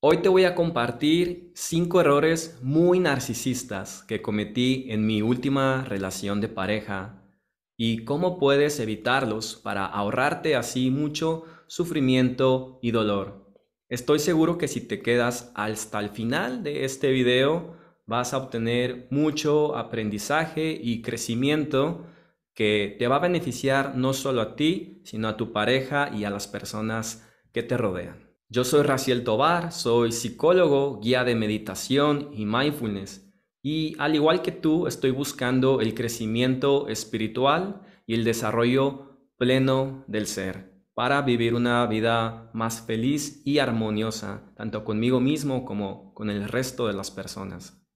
Hoy te voy a compartir cinco errores muy narcisistas que cometí en mi última relación de pareja y cómo puedes evitarlos para ahorrarte así mucho sufrimiento y dolor. Estoy seguro que si te quedas hasta el final de este video vas a obtener mucho aprendizaje y crecimiento que te va a beneficiar no solo a ti, sino a tu pareja y a las personas que te rodean. Yo soy Raciel Tobar, soy psicólogo, guía de meditación y mindfulness. Y al igual que tú, estoy buscando el crecimiento espiritual y el desarrollo pleno del ser para vivir una vida más feliz y armoniosa, tanto conmigo mismo como con el resto de las personas.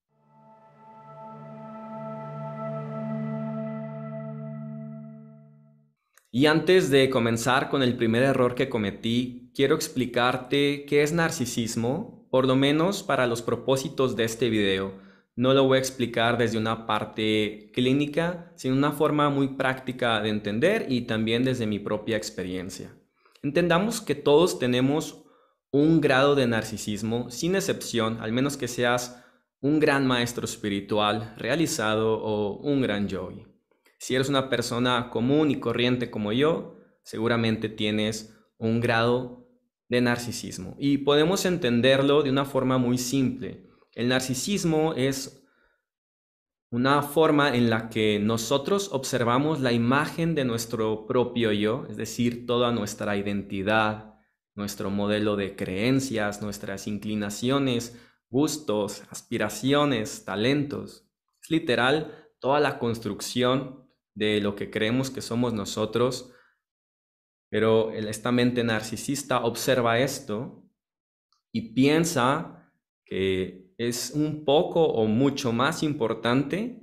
Y antes de comenzar con el primer error que cometí, quiero explicarte qué es narcisismo, por lo menos para los propósitos de este video. No lo voy a explicar desde una parte clínica, sino una forma muy práctica de entender y también desde mi propia experiencia. Entendamos que todos tenemos un grado de narcisismo, sin excepción, al menos que seas un gran maestro espiritual realizado o un gran yogi. Si eres una persona común y corriente como yo, seguramente tienes un grado de narcisismo. Y podemos entenderlo de una forma muy simple. El narcisismo es una forma en la que nosotros observamos la imagen de nuestro propio yo, es decir, toda nuestra identidad, nuestro modelo de creencias, nuestras inclinaciones, gustos, aspiraciones, talentos. Es literal toda la construcción de lo que creemos que somos nosotros, pero esta mente narcisista observa esto y piensa que es un poco o mucho más importante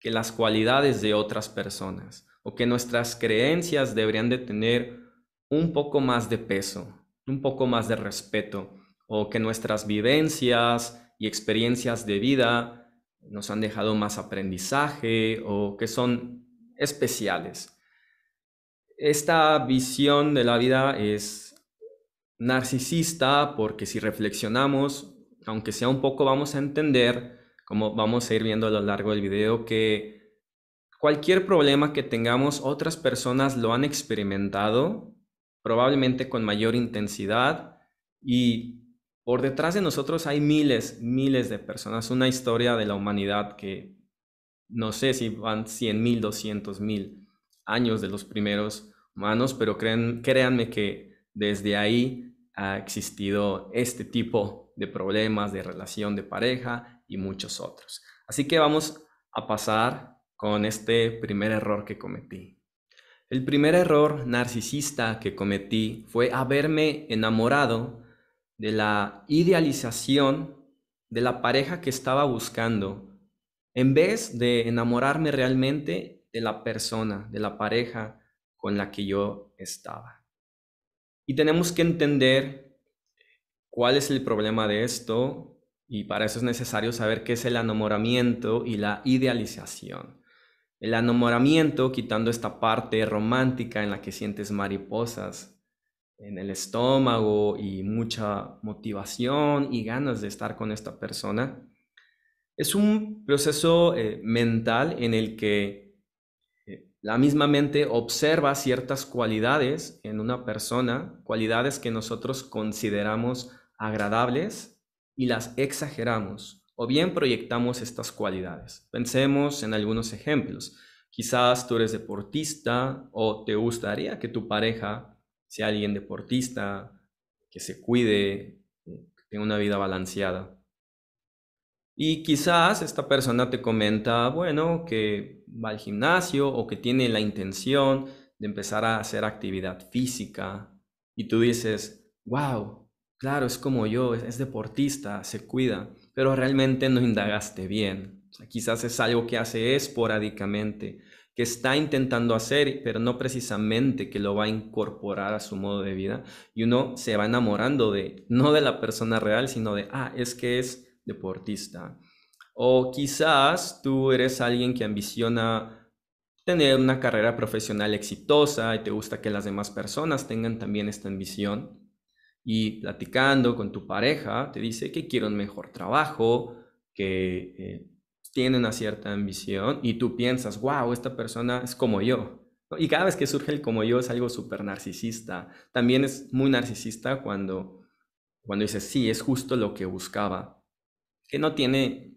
que las cualidades de otras personas o que nuestras creencias deberían de tener un poco más de peso, un poco más de respeto o que nuestras vivencias y experiencias de vida nos han dejado más aprendizaje o que son especiales. Esta visión de la vida es narcisista porque si reflexionamos, aunque sea un poco, vamos a entender, como vamos a ir viendo a lo largo del video, que cualquier problema que tengamos, otras personas lo han experimentado, probablemente con mayor intensidad, y por detrás de nosotros hay miles, miles de personas, una historia de la humanidad que no sé si van 100 mil, 200 mil años de los primeros humanos, pero créanme que desde ahí ha existido este tipo de problemas de relación de pareja y muchos otros. Así que vamos a pasar con este primer error que cometí. El primer error narcisista que cometí fue haberme enamorado de la idealización de la pareja que estaba buscando en vez de enamorarme realmente de la persona, de la pareja con la que yo estaba. Y tenemos que entender cuál es el problema de esto y para eso es necesario saber qué es el enamoramiento y la idealización. El enamoramiento, quitando esta parte romántica en la que sientes mariposas en el estómago y mucha motivación y ganas de estar con esta persona, es un proceso eh, mental en el que la misma mente observa ciertas cualidades en una persona, cualidades que nosotros consideramos agradables y las exageramos o bien proyectamos estas cualidades. Pensemos en algunos ejemplos. Quizás tú eres deportista o te gustaría que tu pareja sea alguien deportista, que se cuide, que tenga una vida balanceada. Y quizás esta persona te comenta, bueno, que va al gimnasio o que tiene la intención de empezar a hacer actividad física y tú dices, wow, claro, es como yo, es, deportista, se cuida, pero realmente no indagaste bien. quizás es algo que hace esporádicamente, que está intentando hacer, pero no precisamente que lo va a incorporar a su modo de vida. Y uno se va enamorando de, no de la persona real, sino de, ah, es que es deportista. O quizás tú eres alguien que ambiciona tener una carrera profesional exitosa y te gusta que las demás personas tengan también esta ambición. y platicando con tu pareja te dice que quiere un mejor trabajo, que eh, tiene una cierta ambición y tú piensas, wow, esta persona es como yo. Y cada vez que surge el como yo es algo súper narcisista. También es muy narcisista cuando, cuando dices, sí, es justo lo que buscaba. Que no tiene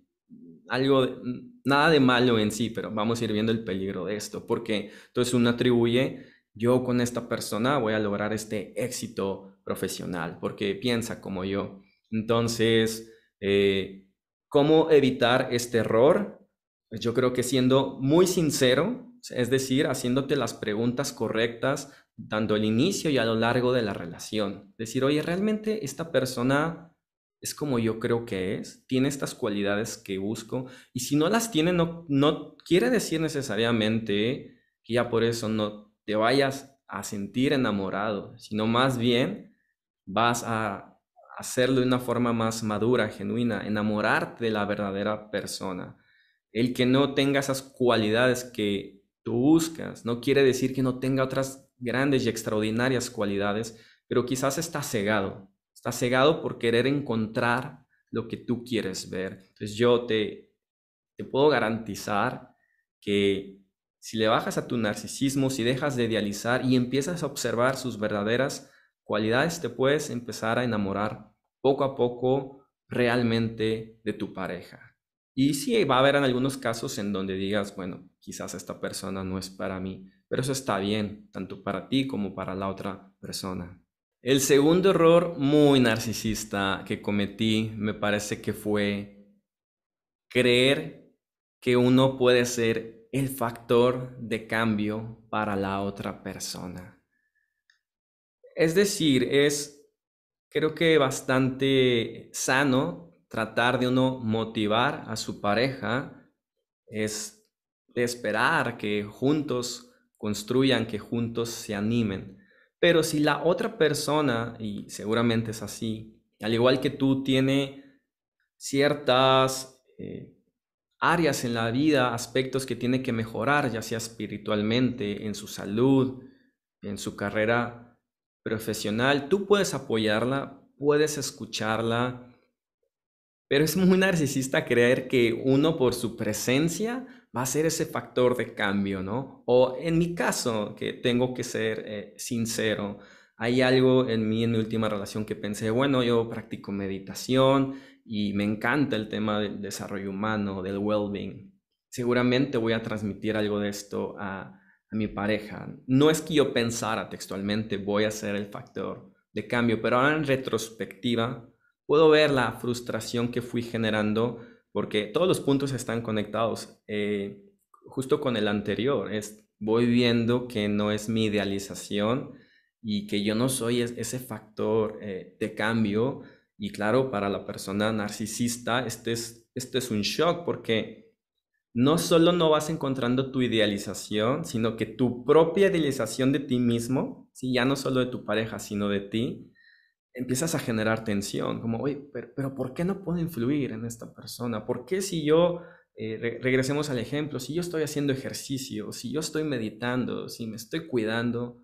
algo, nada de malo en sí, pero vamos a ir viendo el peligro de esto. Porque entonces uno atribuye, yo con esta persona voy a lograr este éxito profesional, porque piensa como yo. Entonces, eh, ¿Cómo evitar este error? Pues yo creo que siendo muy sincero, es decir, haciéndote las preguntas correctas tanto al inicio y a lo largo de la relación. Decir, oye, ¿realmente esta persona es como yo creo que es? ¿Tiene estas cualidades que busco? Y si no las tiene, no, no quiere decir necesariamente que ya por eso no te vayas a sentir enamorado, sino más bien vas a hacerlo de una forma más madura, genuina, enamorarte de la verdadera persona. El que no tenga esas cualidades que tú buscas no quiere decir que no tenga otras grandes y extraordinarias cualidades, pero quizás está cegado. Está cegado por querer encontrar lo que tú quieres ver. Entonces yo te, te puedo garantizar que si le bajas a tu narcisismo, si dejas de idealizar y empiezas a observar sus verdaderas cualidades, te puedes empezar a enamorar poco a poco realmente de tu pareja. Y sí, va a haber en algunos casos en donde digas, bueno, quizás esta persona no es para mí, pero eso está bien, tanto para ti como para la otra persona. El segundo error muy narcisista que cometí me parece que fue creer que uno puede ser el factor de cambio para la otra persona. Es decir, es creo que bastante sano tratar de uno motivar a su pareja es de esperar que juntos construyan, que juntos se animen. Pero si la otra persona, y seguramente es así, al igual que tú, tiene ciertas eh, áreas en la vida, aspectos que tiene que mejorar, ya sea espiritualmente, en su salud, en su carrera profesional, tú puedes apoyarla, puedes escucharla, pero es muy narcisista creer que uno por su presencia va a ser ese factor de cambio, ¿no? O en mi caso, que tengo que ser eh, sincero, hay algo en mí, en mi última relación, que pensé, bueno, yo practico meditación y me encanta el tema del desarrollo humano, del well-being. Seguramente voy a transmitir algo de esto a, a mi pareja. No es que yo pensara textualmente voy a ser el factor de cambio, pero ahora en retrospectiva puedo ver la frustración que fui generando porque todos los puntos están conectados. Eh, justo con el anterior, voy viendo que no es mi idealización y que yo no soy ese factor eh, de cambio. Y claro, para la persona narcisista, este es, este es un shock porque no solo no vas encontrando tu idealización, sino que tu propia idealización de ti mismo, ¿sí? ya no solo de tu pareja, sino de ti, empiezas a generar tensión, como, oye, pero, ¿por qué no puedo influir en esta persona? ¿Por qué si yo, eh, regresemos al ejemplo, si yo estoy haciendo ejercicio, si yo estoy meditando, si me estoy cuidando,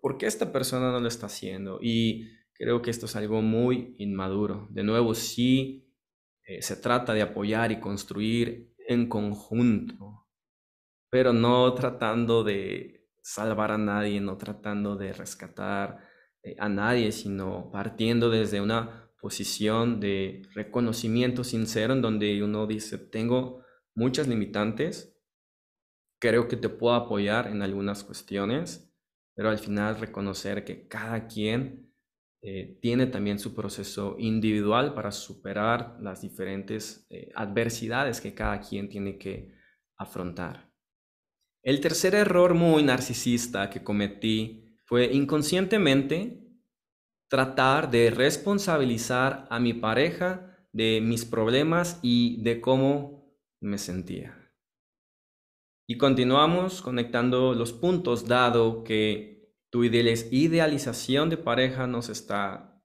¿por, qué esta persona no lo está haciendo? Y creo que esto es algo muy inmaduro. De nuevo, sí eh, se trata de apoyar y construir en conjunto, pero no tratando de salvar a nadie, no tratando de rescatar a nadie, sino partiendo desde una posición de reconocimiento sincero en donde uno dice, tengo muchas limitantes, creo que te puedo apoyar en algunas cuestiones, pero al final reconocer que cada quien eh, tiene también su proceso individual para superar las diferentes eh, adversidades que cada quien tiene que afrontar. El tercer error muy narcisista que cometí fue inconscientemente tratar de responsabilizar a mi pareja de mis problemas y de cómo me sentía. Y continuamos conectando los puntos dado que tu idealización de pareja no se está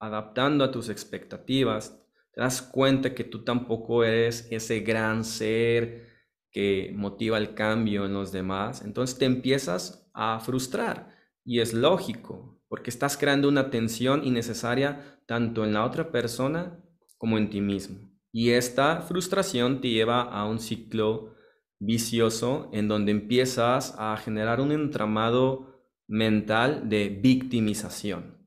adaptando a tus expectativas. Te das cuenta que tú tampoco eres ese gran ser que motiva el cambio en los demás. Entonces te empiezas a frustrar y es lógico. porque estás creando una tensión innecesaria tanto en la otra persona como en ti mismo. Y esta frustración te lleva a un ciclo vicioso en donde empiezas a generar un entramado mental de victimización,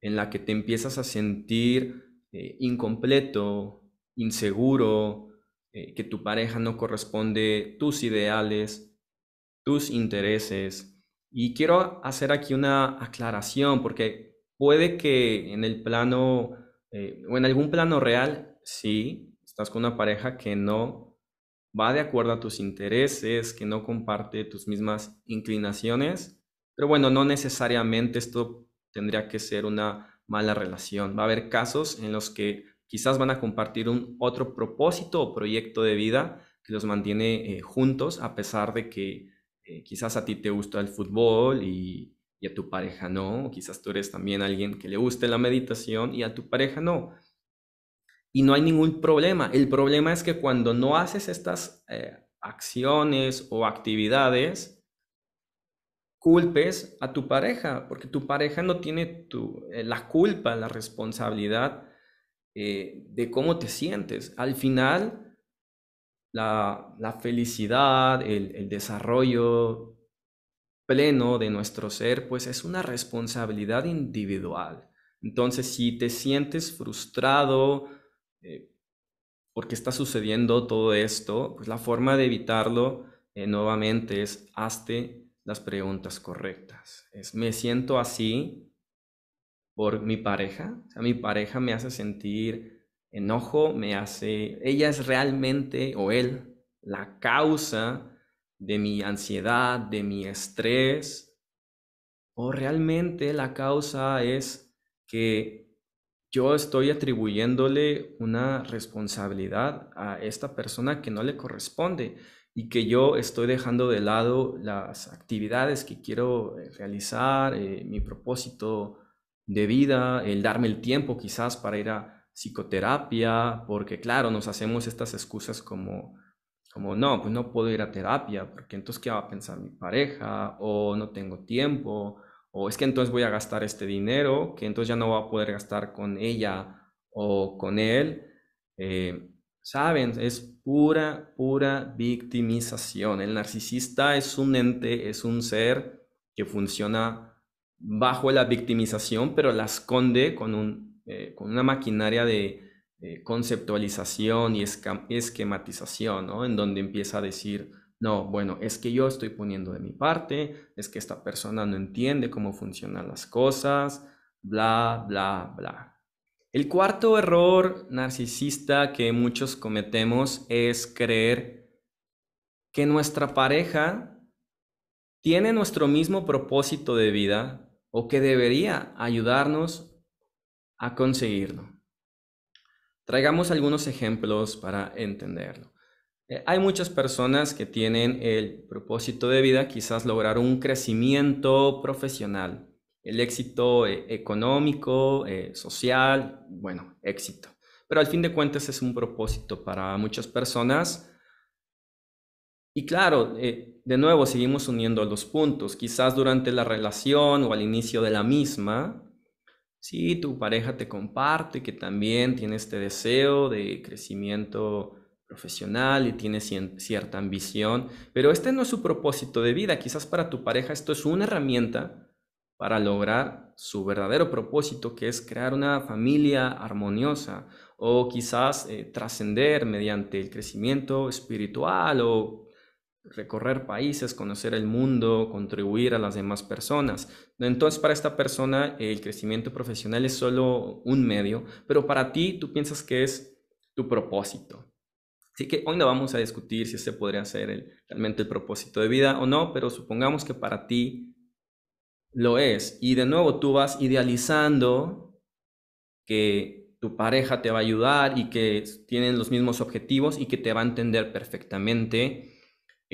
en la que te empiezas a sentir eh, incompleto, inseguro, eh, que tu pareja no corresponde tus ideales, tus intereses. Y quiero hacer aquí una aclaración porque puede que en el plano eh, o en algún plano real, sí, estás con una pareja que no va de acuerdo a tus intereses, que no comparte tus mismas inclinaciones, pero bueno, no necesariamente esto tendría que ser una mala relación. Va a haber casos en los que quizás van a compartir un otro propósito o proyecto de vida que los mantiene eh, juntos a pesar de que eh, quizás a ti te gusta el fútbol y, y, a tu pareja no, quizás tú eres también alguien que le guste la meditación y a tu pareja no. Y no hay ningún problema. El problema es que cuando no haces estas eh, acciones o actividades, culpes a tu pareja, porque tu pareja no tiene tu, la culpa, la responsabilidad eh, de cómo te sientes. Al final, la, felicidad, el, desarrollo pleno de nuestro ser, pues es una responsabilidad individual. Entonces, si te sientes frustrado eh, porque está sucediendo todo esto, pues la forma de evitarlo eh, nuevamente es hazte las preguntas correctas. Es, me siento así, por mi pareja. O sea, mi pareja me hace sentir enojo, me hace, ella es realmente, o él, la causa de mi ansiedad, de mi estrés, o realmente la causa es que yo estoy atribuyéndole una responsabilidad a esta persona que no le corresponde y que yo estoy dejando de lado las actividades que quiero eh, realizar, eh, mi propósito de vida, el darme el tiempo quizás para ir a psicoterapia, porque claro, nos hacemos estas excusas como, como no, pues no puedo ir a terapia, porque entonces ¿qué va a pensar mi pareja? O no tengo tiempo, o es que entonces voy a gastar este dinero, que entonces ya no voy a poder gastar con ella o con él. Eh, Saben, es pura, pura victimización. El narcisista es un ente, es un ser que funciona bajo la victimización, pero la esconde con, un, eh, con una maquinaria de conceptualización y esquematización, ¿no? En donde empieza a decir, no, bueno, es que yo estoy poniendo de mi parte, es que esta persona no entiende cómo funcionan las cosas, bla, bla, bla. El cuarto error narcisista que muchos cometemos es creer que nuestra pareja tiene nuestro mismo propósito de vida o que debería ayudarnos a conseguirlo. Traigamos algunos ejemplos para entenderlo. Eh, hay muchas personas que tienen el propósito de vida, quizás lograr un crecimiento profesional, el éxito eh, económico, eh, social, bueno, éxito. Pero al fin de cuentas es un propósito para muchas personas y claro, de nuevo seguimos uniendo los puntos. Quizás durante la relación o al inicio de la misma, si tu pareja te comparte que también tiene este deseo de crecimiento profesional y tiene cierta ambición, pero este no es su propósito de vida. Quizás para tu pareja esto es una herramienta para lograr su verdadero propósito, que es crear una familia armoniosa o quizás eh, trascender mediante el crecimiento espiritual o recorrer países, conocer el mundo, contribuir a las demás personas. Entonces, para esta persona, el crecimiento profesional es solo un medio, pero para ti tú piensas que es tu propósito. Así que hoy no vamos a discutir si ese podría ser realmente el propósito de vida o no, pero supongamos que para ti lo es. Y de nuevo tú vas idealizando que tu pareja te va a ayudar y que tienen los mismos objetivos y que te va a entender perfectamente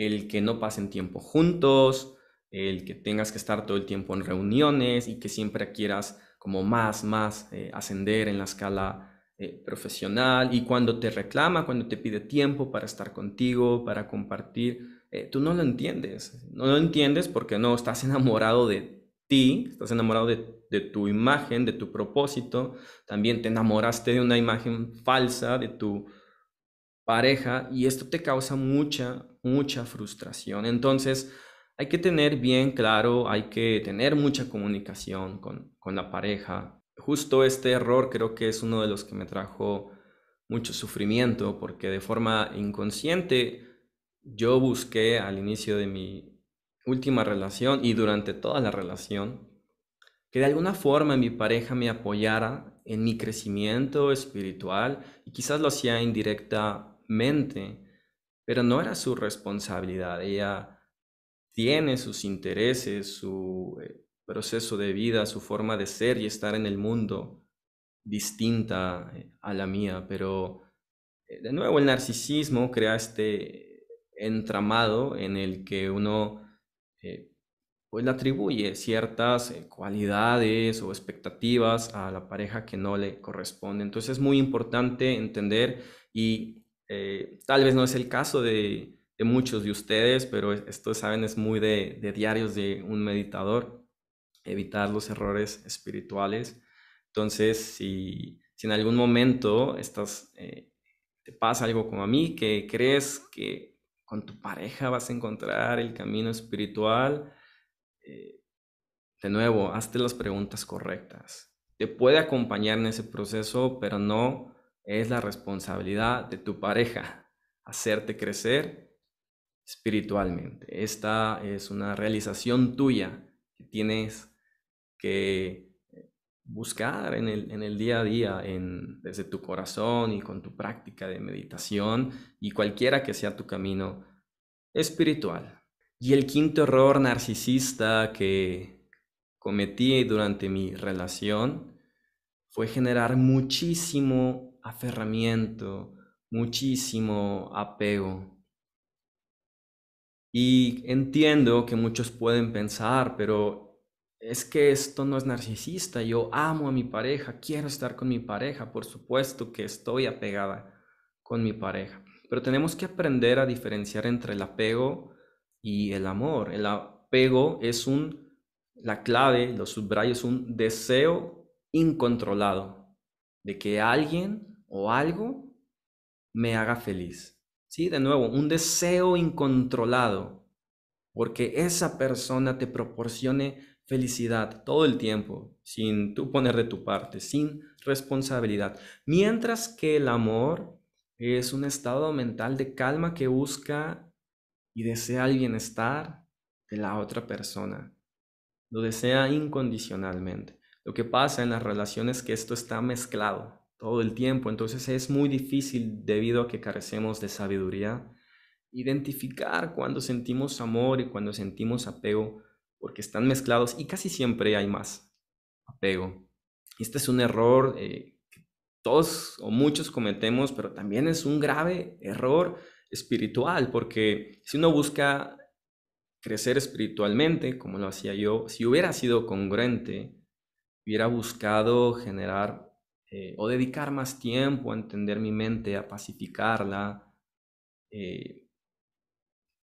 el que no pasen tiempo juntos, el que tengas que estar todo el tiempo en reuniones y que siempre quieras como más, más eh, ascender en la escala eh, profesional. Y cuando te reclama, cuando te pide tiempo para estar contigo, para compartir, eh, tú no lo entiendes, no lo entiendes porque no estás enamorado de ti, estás enamorado de, tu imagen, de tu propósito, también te enamoraste de una imagen falsa de tu pareja y esto te causa mucha, mucha frustración. Entonces, hay que tener bien claro, hay que tener mucha comunicación con, con la pareja. Justo este error creo que es uno de los que me trajo mucho sufrimiento porque de forma inconsciente yo busqué al inicio de mi última relación y durante toda la relación, que de alguna forma mi pareja me apoyara en mi crecimiento espiritual y quizás lo hacía indirectamente, pero no era su responsabilidad. Ella tiene sus intereses, su eh, proceso de vida, su forma de ser y estar en el mundo distinta eh, a la mía, pero eh, de nuevo el narcisismo crea este entramado en el que uno pues le atribuye ciertas cualidades o expectativas a la pareja que no le corresponde. Entonces es muy importante entender y eh, tal vez no es el caso de, muchos de ustedes, pero esto, saben, es muy de, diarios de un meditador, evitar los errores espirituales. Entonces, si, en algún momento estás, te pasa algo como a mí, que crees que con tu pareja vas a encontrar el camino espiritual. Eh, de nuevo, hazte las preguntas correctas. Te puede acompañar en ese proceso, pero no es la responsabilidad de tu pareja hacerte crecer espiritualmente. Esta es una realización tuya que tienes que buscar en el, en el día a día, desde tu corazón y con tu práctica de meditación y cualquiera que sea tu camino espiritual. Y el quinto error narcisista que cometí durante mi relación fue generar muchísimo aferramiento, muchísimo apego. Y entiendo que muchos pueden pensar, pero es que esto no es narcisista, yo amo a mi pareja, quiero estar con mi pareja, por supuesto que estoy apegada con mi pareja, pero tenemos que aprender a diferenciar entre el apego y el amor. El apego es un, la clave, los subrayos, un deseo incontrolado de que alguien o algo me haga feliz. Sí, de nuevo, un deseo incontrolado porque esa persona te proporcione felicidad todo el tiempo, sin tú poner de tu parte, sin responsabilidad. Mientras que el amor es un estado mental de calma que busca y desea el bienestar de la otra persona. Lo desea incondicionalmente. Lo que pasa en las relaciones es que esto está mezclado todo el tiempo, entonces es muy difícil debido a que carecemos de sabiduría identificar cuando sentimos amor y cuando sentimos apego porque están mezclados y casi siempre hay más apego. Este es un error eh, que todos o muchos cometemos, pero también es un grave error espiritual, porque si uno busca crecer espiritualmente, como lo hacía yo, si hubiera sido congruente, hubiera buscado generar eh, o dedicar más tiempo a entender mi mente, a pacificarla, eh,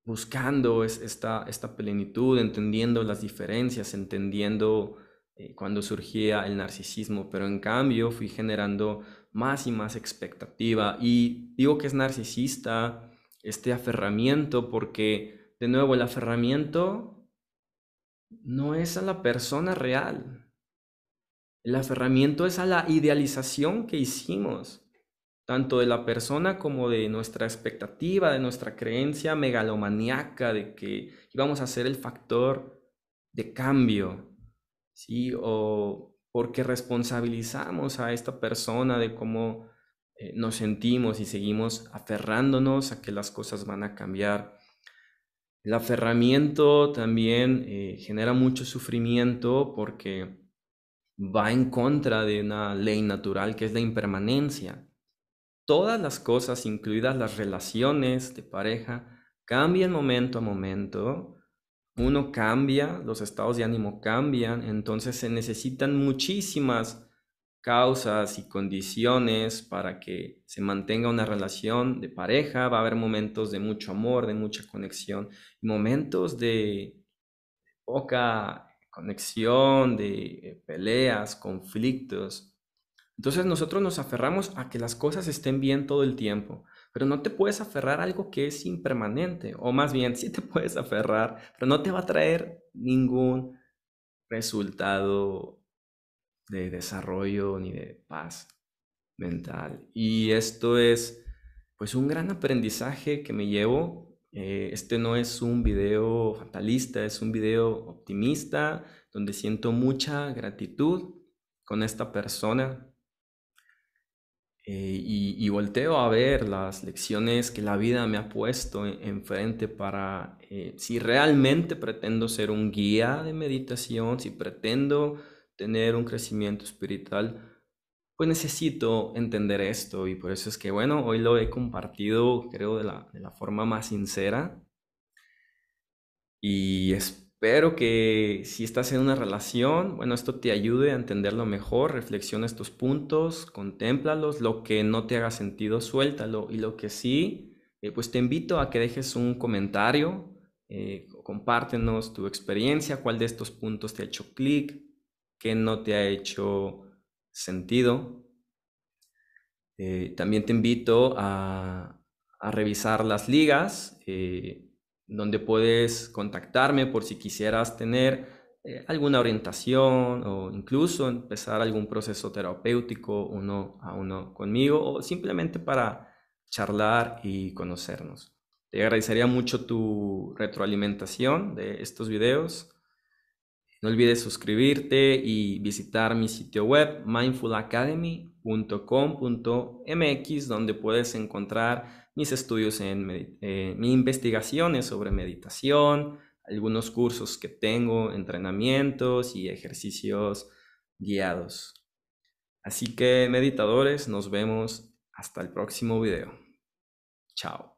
buscando esta, esta plenitud, entendiendo las diferencias, entendiendo eh, cuando surgía el narcisismo, pero en cambio fui generando más y más expectativa y digo que es narcisista este aferramiento porque de nuevo el aferramiento no es a la persona real. El aferramiento es a la idealización que hicimos tanto de la persona como de nuestra expectativa, de nuestra creencia megalomaníaca de que íbamos a ser el factor de cambio, ¿sí? O porque responsabilizamos a esta persona de cómo eh, nos sentimos y seguimos aferrándonos a que las cosas van a cambiar. El aferramiento también eh, genera mucho sufrimiento porque va en contra de una ley natural que es la impermanencia todas las cosas, incluidas las relaciones de pareja, cambian momento a momento. Uno cambia, los estados de ánimo cambian, entonces se necesitan muchísimas causas y condiciones para que se mantenga una relación de pareja. Va a haber momentos de mucho amor, de mucha conexión, momentos de poca conexión, de peleas, conflictos. Entonces nosotros nos aferramos a que las cosas estén bien todo el tiempo, pero no te puedes aferrar a algo que es impermanente, o más bien sí te puedes aferrar, pero no te va a traer ningún resultado de desarrollo ni de paz mental. Y esto es pues un gran aprendizaje que me llevo. Eh, este no es un video fatalista, es un video optimista, donde siento mucha gratitud con esta persona. Eh, y, volteo a ver las lecciones que la vida me ha puesto enfrente para eh, si realmente pretendo ser un guía de meditación, si pretendo tener un crecimiento espiritual, pues necesito entender esto y por eso es que, bueno, hoy lo he compartido, creo, de la, de la forma más sincera. Y espero que si estás en una relación, bueno, esto te ayude a entenderlo mejor, reflexiona estos puntos, contémplalos, lo que no te haga sentido, suéltalo y lo que sí, eh, pues te invito a que dejes un comentario, eh, compártenos tu experiencia, cuál de estos puntos te ha hecho clic, qué no te ha hecho sentido. Eh, también te invito a, revisar las ligas eh, donde puedes contactarme por si quisieras tener eh, alguna orientación o incluso empezar algún proceso terapéutico uno a uno conmigo o simplemente para charlar y conocernos. Te agradecería mucho tu retroalimentación de estos videos no olvides suscribirte y visitar mi sitio web mindfulacademy.com.mx donde puedes encontrar mis estudios en eh, mis investigaciones sobre meditación, algunos cursos que tengo, entrenamientos y ejercicios guiados. Así que meditadores, nos vemos hasta el próximo video. Chao.